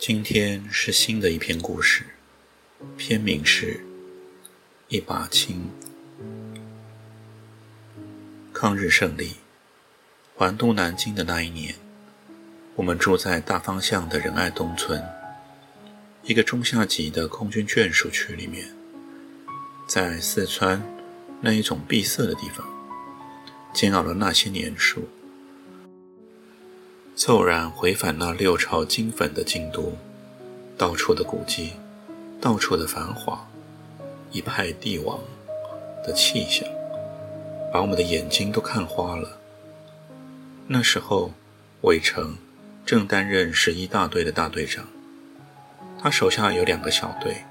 今天是新的一篇故事，篇名是《一把青》。抗日胜利，还都南京的那一年，我们住在大方向的仁爱东村，一个中下级的空军眷属区里面，在四川那一种闭塞的地方，煎熬了那些年数。骤然回返那六朝金粉的京都，到处的古迹，到处的繁华，一派帝王的气象，把我们的眼睛都看花了。那时候，韦成正担任十一大队的大队长，他手下有两个小队，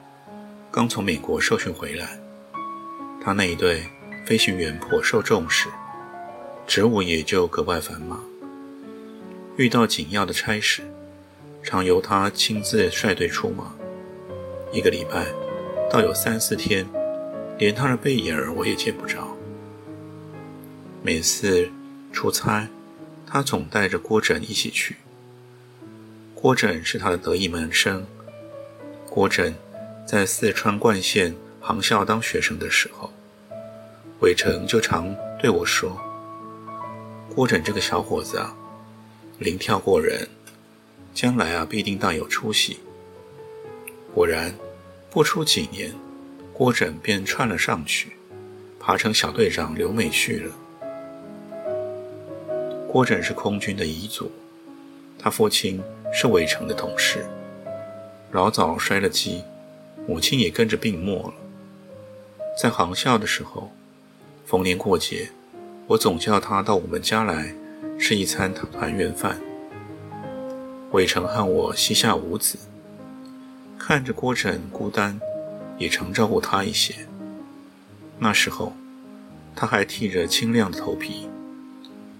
刚从美国受训回来，他那一队飞行员颇受重视，职务也就格外繁忙。遇到紧要的差事，常由他亲自率队出马。一个礼拜，倒有三四天，连他的背影我也见不着。每次出差，他总带着郭枕一起去。郭枕是他的得意门生。郭枕在四川灌县航校当学生的时候，韦成就常对我说：“郭枕这个小伙子啊。”灵跳过人，将来啊必定大有出息。果然，不出几年，郭枕便窜了上去，爬成小队长刘美婿了。郭枕是空军的遗族，他父亲是伪成的同事，老早摔了机，母亲也跟着病没了。在航校的时候，逢年过节，我总叫他到我们家来。吃一餐团圆饭，魏成和我膝下无子，看着郭枕孤单，也常照顾他一些。那时候，他还剃着清亮的头皮，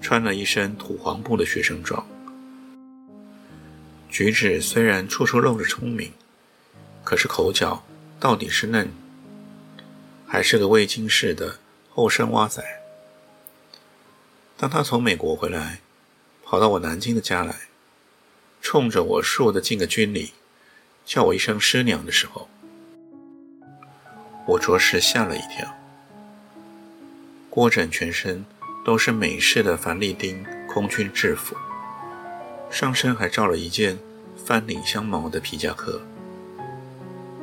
穿了一身土黄布的学生装，举止虽然处处露着聪明，可是口角到底是嫩，还是个未经世的后生蛙仔。当他从美国回来，跑到我南京的家来，冲着我竖的敬个军礼，叫我一声师娘的时候，我着实吓了一跳。郭枕全身都是美式的凡利丁空军制服，上身还罩了一件翻领香毛的皮夹克，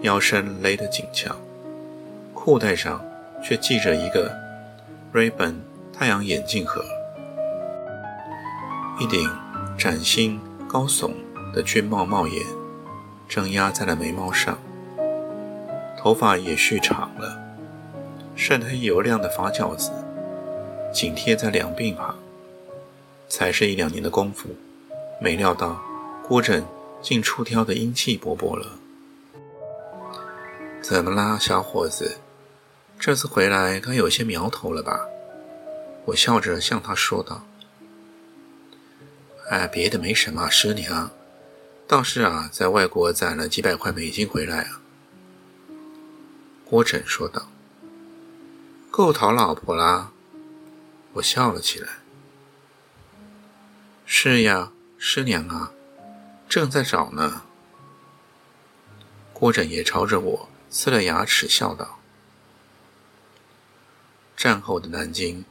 腰身勒得紧俏，裤带上却系着一个 Ray-Ban 太阳眼镜盒。一顶崭新高耸的军帽帽檐，正压在了眉毛上。头发也蓄长了，深黑油亮的发角子紧贴在两鬓旁。才是一两年的功夫，没料到郭枕竟出挑的英气勃勃了。怎么啦，小伙子？这次回来该有些苗头了吧？我笑着向他说道。哎，别的没什么，师娘，倒是啊，在外国攒了几百块美金回来啊。郭枕说道：“够讨老婆啦。”我笑了起来。是呀，师娘啊，正在找呢。郭枕也朝着我呲了牙齿，笑道：“战后的南京，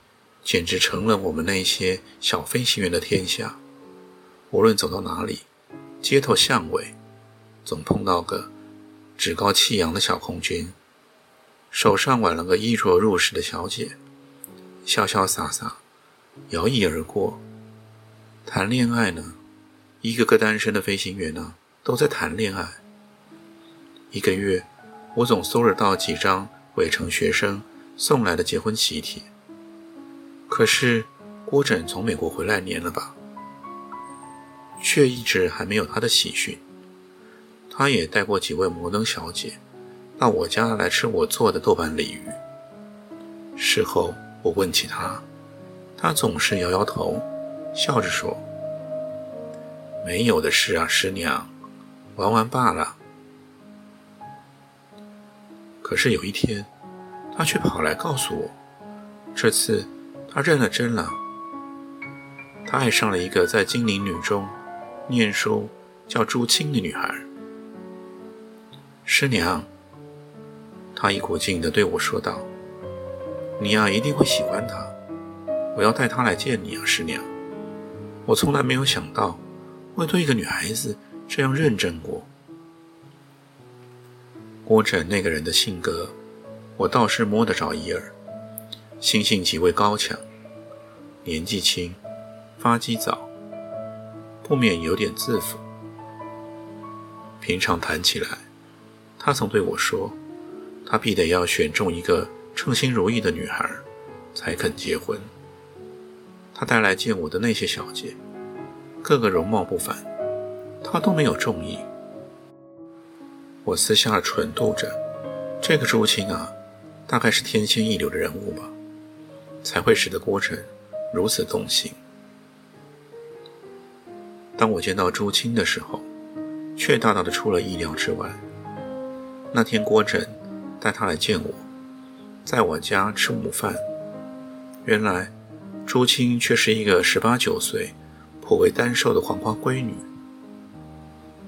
简直成了我们那些小飞行员的天下。”无论走到哪里，街头巷尾，总碰到个趾高气扬的小空军，手上挽了个衣着入时的小姐，潇潇洒洒，摇曳而过。谈恋爱呢，一个个单身的飞行员呢，都在谈恋爱。一个月，我总搜得到几张伪成学生送来的结婚喜帖。可是郭枕从美国回来年了吧？却一直还没有他的喜讯。他也带过几位摩登小姐到我家来吃我做的豆瓣鲤鱼。事后我问起他，他总是摇摇头，笑着说：“没有的事啊，师娘，玩玩罢了。”可是有一天，他却跑来告诉我，这次他认了真了，他爱上了一个在金陵女中念书叫朱青的女孩。师娘，他一股劲地对我说道。你呀，一定会喜欢他。我要带他来见你啊，师娘。我从来没有想到会对一个女孩子这样认真过。郭枕那个人的性格，我倒是摸得着一二。心性极为高强，年纪轻，发迹早，不免有点自负。平常谈起来，他曾对我说，他必得要选中一个。称心如意的女孩才肯结婚。他带来见我的那些小姐，个个容貌不凡，他都没有中意。我私下蠢度着，这个朱青啊，大概是天仙一流的人物吧，才会使得郭晨如此动心。当我见到朱青的时候，却大大的出了意料之外。那天郭枕带他来见我。在我家吃午饭，原来朱青却是一个十八九岁、颇为单瘦的黄花闺女。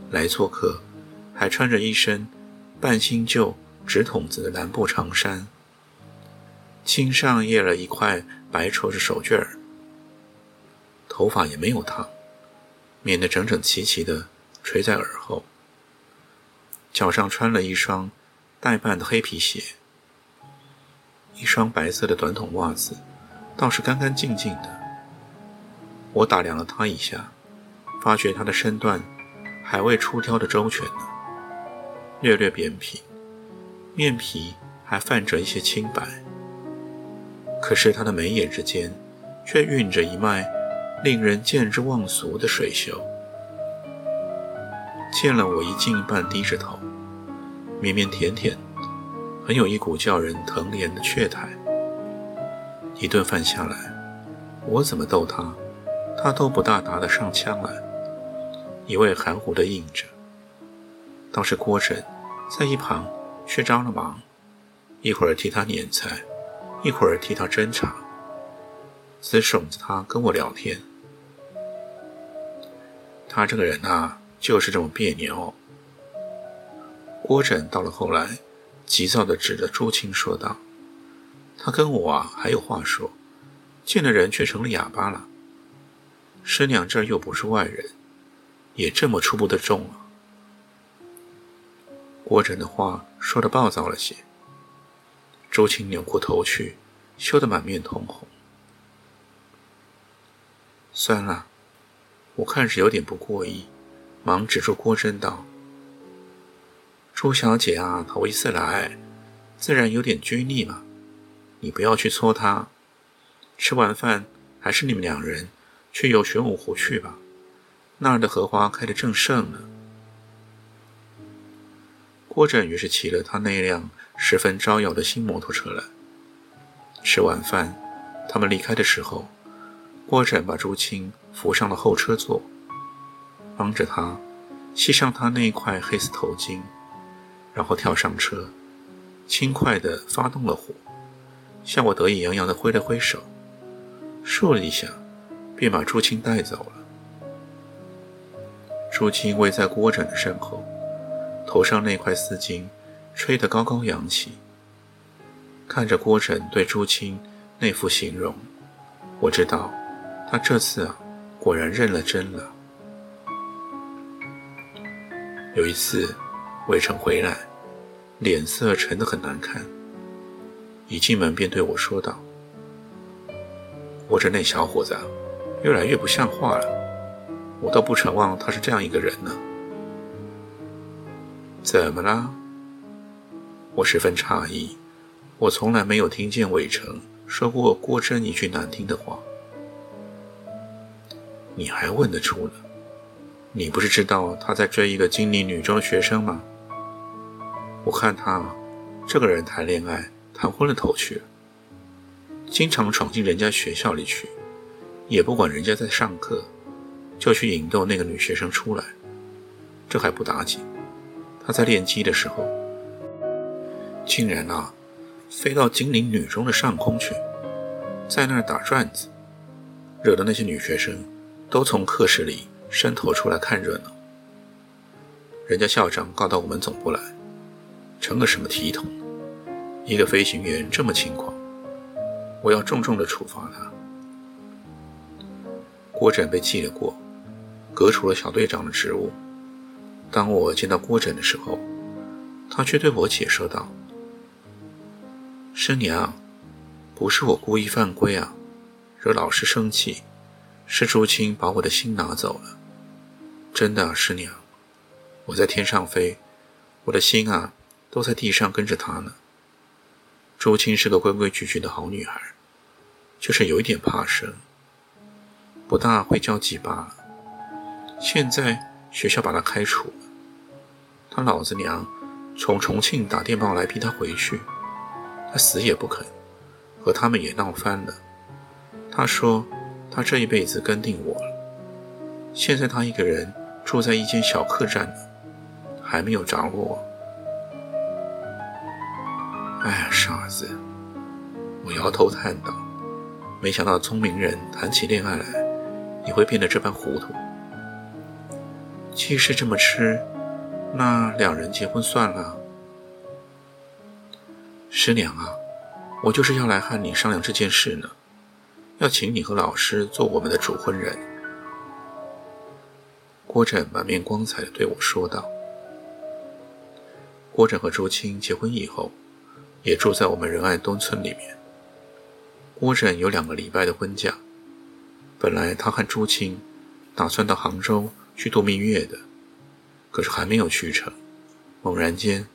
来做客，还穿着一身半新旧直筒子的蓝布长衫，襟上掖了一块白绸子手绢儿，头发也没有烫，免得整整齐齐的垂在耳后，脚上穿了一双带半的黑皮鞋。一双白色的短筒袜子，倒是干干净净的。我打量了他一下，发觉他的身段还未出挑的周全呢，略略扁平，面皮还泛着一些青白。可是他的眉眼之间，却蕴着一脉令人见之忘俗的水秀。见了我，一进半低着头，绵绵甜甜。很有一股叫人疼怜的怯态。一顿饭下来，我怎么逗他，他都不大答得上腔来，一味含糊的应着。倒是郭枕在一旁却着了忙，一会儿替他捻菜，一会儿替他斟茶，只省着他跟我聊天。他这个人啊，就是这么别扭。郭枕到了后来。急躁的指着朱青说道：“他跟我啊还有话说，见了人却成了哑巴了。师娘这儿又不是外人，也这么出不得众了。”郭枕的话说的暴躁了些。朱青扭过头去，羞得满面通红。算了，我看是有点不过意，忙止住郭真道。朱小姐啊，头一次来，自然有点拘泥嘛。你不要去搓她。吃完饭，还是你们两人去游玄武湖去吧，那儿的荷花开得正盛呢。郭振于是骑了他那辆十分招摇的新摩托车来。吃完饭，他们离开的时候，郭振把朱青扶上了后车座，帮着他系上他那块黑丝头巾。然后跳上车，轻快地发动了火，向我得意洋洋地挥了挥手，嗖了一下，便把朱青带走了。朱青偎在郭枕的身后，头上那块丝巾吹得高高扬起。看着郭枕对朱青那副形容，我知道他这次啊，果然认了真了。有一次。魏成回来，脸色沉得很难看。一进门便对我说道：“我这那小伙子，越来越不像话了。我倒不承望他是这样一个人呢。”怎么了？我十分诧异，我从来没有听见魏成说过郭真一句难听的话。你还问得出呢？你不是知道他在追一个精灵女中的学生吗？我看他这个人谈恋爱谈昏了头去了，经常闯进人家学校里去，也不管人家在上课，就去引逗那个女学生出来。这还不打紧，他在练机的时候，竟然啊，飞到精灵女中的上空去，在那儿打转子，惹得那些女学生都从课室里伸头出来看热闹。人家校长告到我们总部来，成个什么体统？一个飞行员这么轻狂，我要重重的处罚他。郭枕被记了过，革除了小队长的职务。当我见到郭枕的时候，他却对我解说道：“师娘，不是我故意犯规啊，惹老师生气，是朱青把我的心拿走了。真的，师娘，我在天上飞，我的心啊都在地上跟着他呢。朱青是个规规矩矩的好女孩，就是有一点怕生，不大会交际罢了。现在。”学校把他开除了，他老子娘从重庆打电报来逼他回去，他死也不肯，和他们也闹翻了。他说他这一辈子跟定我了，现在他一个人住在一间小客栈里，还没有着落。哎呀，傻子！我摇头叹道，没想到聪明人谈起恋爱来也会变得这般糊涂。既是这么吃，那两人结婚算了。师娘啊，我就是要来和你商量这件事呢，要请你和老师做我们的主婚人。郭振满面光彩地对我说道。郭振和朱青结婚以后，也住在我们仁爱东村里面。郭振有两个礼拜的婚假，本来他和朱青打算到杭州。去度蜜月的，可是还没有去成，猛然间，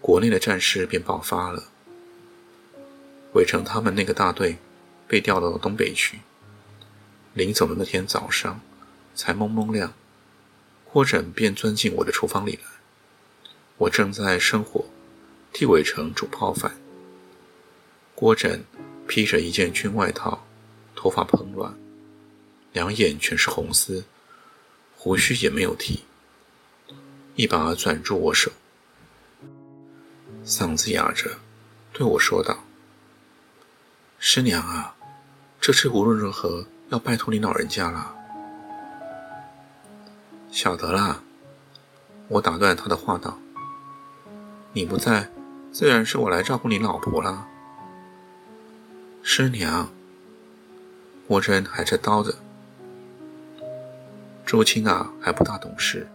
国内的战事便爆发了。韦成他们那个大队被调到了东北去。临走的那天早上，才蒙蒙亮，郭枕便钻进我的厨房里来。我正在生火，替韦成煮泡饭。郭枕披着一件军外套，头发蓬乱，两眼全是红丝。胡须也没有剃，一把攥住我手，嗓子哑着对我说道：“师娘啊，这次无论如何要拜托你老人家了。”晓得啦，我打断他的话道：“你不在，自然是我来照顾你老婆了。”师娘，我真还在叨着。周青啊，还不大懂事，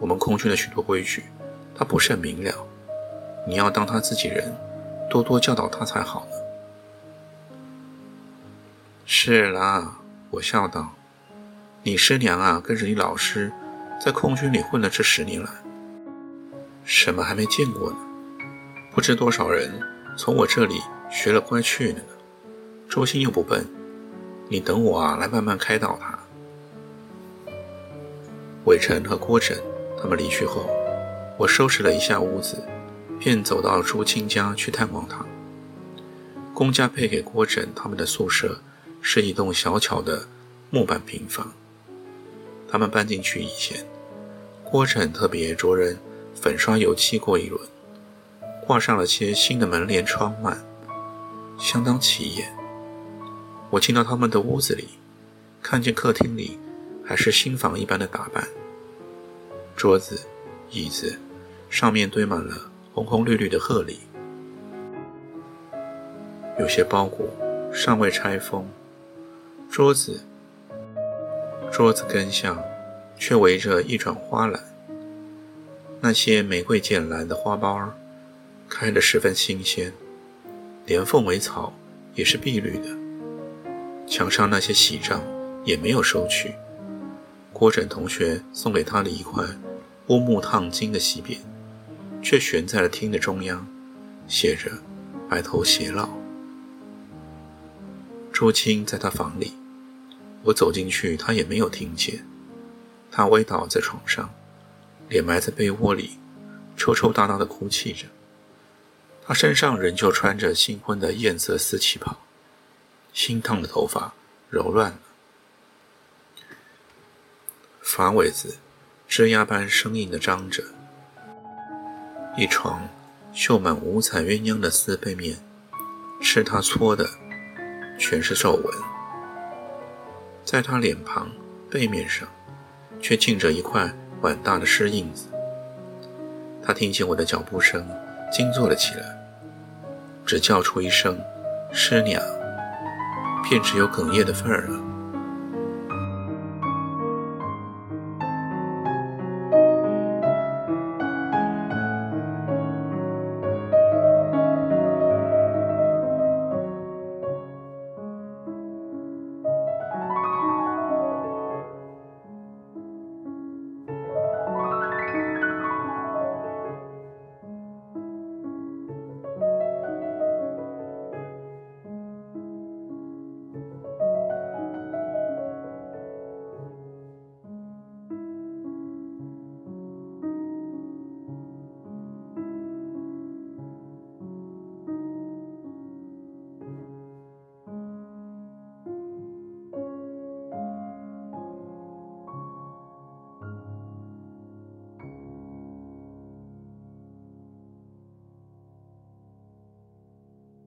我们空军的许多规矩，他不甚明了。你要当他自己人，多多教导他才好呢。是啦，我笑道：“你师娘啊，跟着你老师，在空军里混了这十年了，什么还没见过呢？不知多少人从我这里学了乖去了呢。周青又不笨，你等我啊，来慢慢开导他。”伟成和郭枕他们离去后，我收拾了一下屋子，便走到朱青家去探望他。公家配给郭枕他们的宿舍是一栋小巧的木板平房。他们搬进去以前，郭晨特别着人粉刷油漆过一轮，挂上了些新的门帘窗幔，相当起眼。我进到他们的屋子里，看见客厅里。还是新房一般的打扮，桌子、椅子上面堆满了红红绿绿的贺礼，有些包裹尚未拆封，桌子桌子根下却围着一转花篮，那些玫瑰剑兰的花苞开得十分新鲜，连凤尾草也是碧绿的，墙上那些喜帐也没有收去。郭枕同学送给他的一块乌木烫金的锡匾，却悬在了厅的中央，写着“白头偕老”。朱青在他房里，我走进去，他也没有听见。他歪倒在床上，脸埋在被窝里，抽抽搭搭地哭泣着。他身上仍旧穿着新婚的艳色丝旗袍，新烫的头发柔乱了，发尾子枝桠般生硬地张着。一床绣满五彩鸳鸯的丝被面，是他搓的，全是皱纹。在他脸庞背面上，却浸着一块碗大的湿印子。他听见我的脚步声，惊坐了起来。只叫出一声“师娘”，便只有哽咽的份儿了。